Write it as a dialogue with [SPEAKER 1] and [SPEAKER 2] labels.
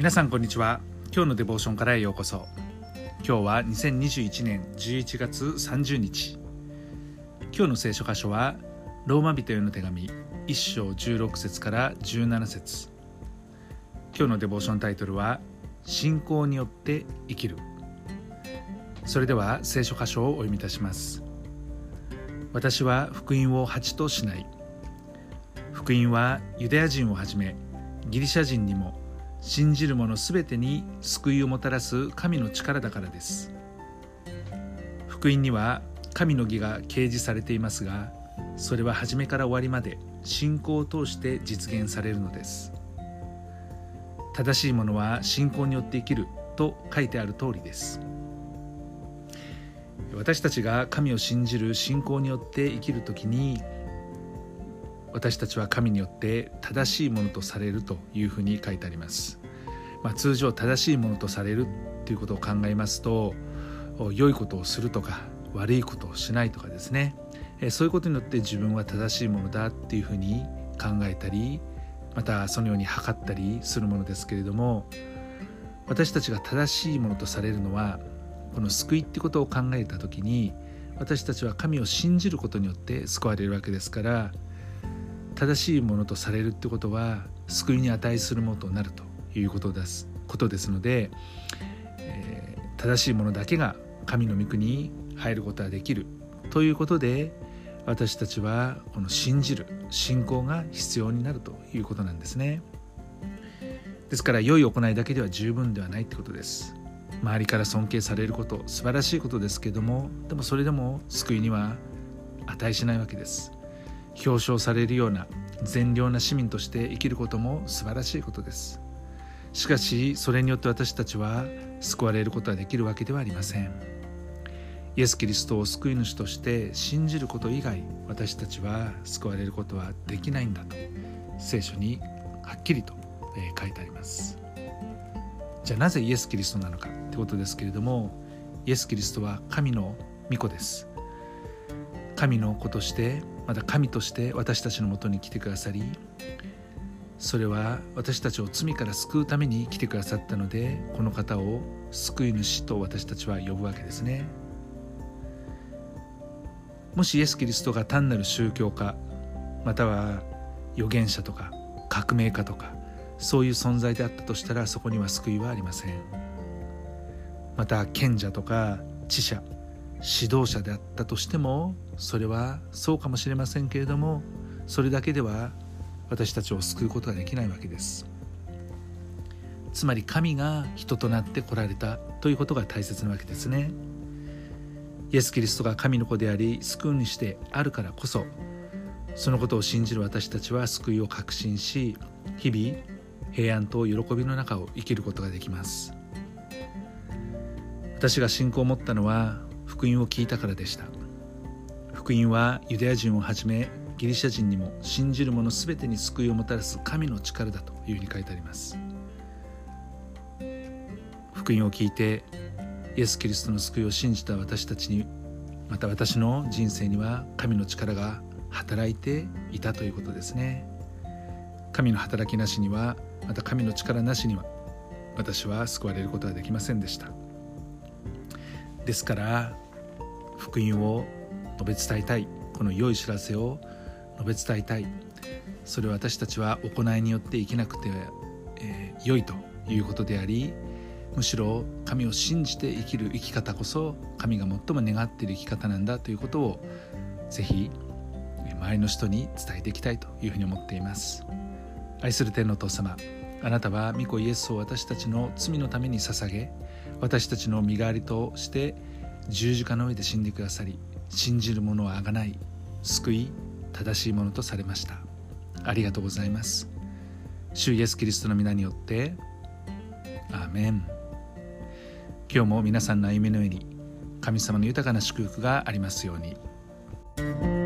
[SPEAKER 1] 皆さんこんにちは。今日のデボーションからへようこそ。今日は2021年11月30日。今日の聖書箇所はローマ人への手紙1章16節から17節。今日のデボーションタイトルは信仰によって生きる。それでは聖書箇所をお読みいたします。私は福音を恥としない。福音はユダヤ人をはじめギリシャ人にも信じる者すべてに救いをもたらす神の力だからです。福音には神の義が掲示されていますがそれは初めから終わりまで信仰を通して実現されるのです。正しいものは信仰によって生きると書いてある通りです。私たちが神を信じる信仰によって生きるときに私たちは神によって正しいものとされるというふうに書いてあります、まあ、通常正しいものとされるということを考えますと良いことをするとか悪いことをしないとかですね。そういうことによって自分は正しいものだっていうふうに考えたりまたそのように測ったりするものですけれども私たちが正しいものとされるのはこの救いってことを考えた時に私たちは神を信じることによって救われるわけですから正しいものとされるってことは救いに値するものとなるということです。ことですので、えー、正しいものだけが神の御国に入ることができる。ということで私たちはこの信じる信仰が必要になるということなんですね。ですから良い行いだけでは十分ではないってことです。周りから尊敬されること素晴らしいことですけどもでもそれでも救いには値しないわけです。表彰されるような善良な市民として生きることも素晴らしいことです。しかしそれによって私たちは救われることはできるわけではありません。イエス・キリストを救い主として信じること以外私たちは救われることはできないんだと聖書にはっきりと書いてあります。じゃあなぜイエス・キリストなのかってことですけれどもイエス・キリストは神の御子です。神の子としてまた神として私たちのもとに来てくださりそれは私たちを罪から救うために来てくださったのでこの方を救い主と私たちは呼ぶわけですね。もしイエス・キリストが単なる宗教家または預言者とか革命家とかそういう存在であったとしたらそこには救いはありません。また賢者とか知者指導者であったとしてもそれはそうかもしれませんけれどもそれだけでは私たちを救うことができないわけです。つまり神が人となって来られたということが大切なわけですね。イエス・キリストが神の子であり救うにしてあるからこそそのことを信じる私たちは救いを確信し日々平安と喜びの中を生きることができます。私が信仰を持ったのは福音を聞いたからでした。福音はユダヤ人をはじめギリシャ人にも信じる者全てに救いをもたらす神の力だというふうに書いてあります。福音を聞いてイエス・キリストの救いを信じた私たちにまた私の人生には神の力が働いていたということですね。神の働きなしにはまた神の力なしには私は救われることはできませんでした。ですから福音を述べ伝えたい。この良い知らせを述べ伝えたい。それは私たちは行いによって生きなくて、えー、良いということでありむしろ神を信じて生きる生き方こそ神が最も願っている生き方なんだということをぜひ周りの人に伝えていきたいというふうに思っています。愛する天のお父様あなたは御子イエスを私たちの罪のために捧げ私たちの身代わりとして十字架の上で死んでくださり信じる者はあがない救い正しいものとされました。ありがとうございます。主イエスキリストの皆によってアーメン。今日も皆さんの歩みの上に神様の豊かな祝福がありますように。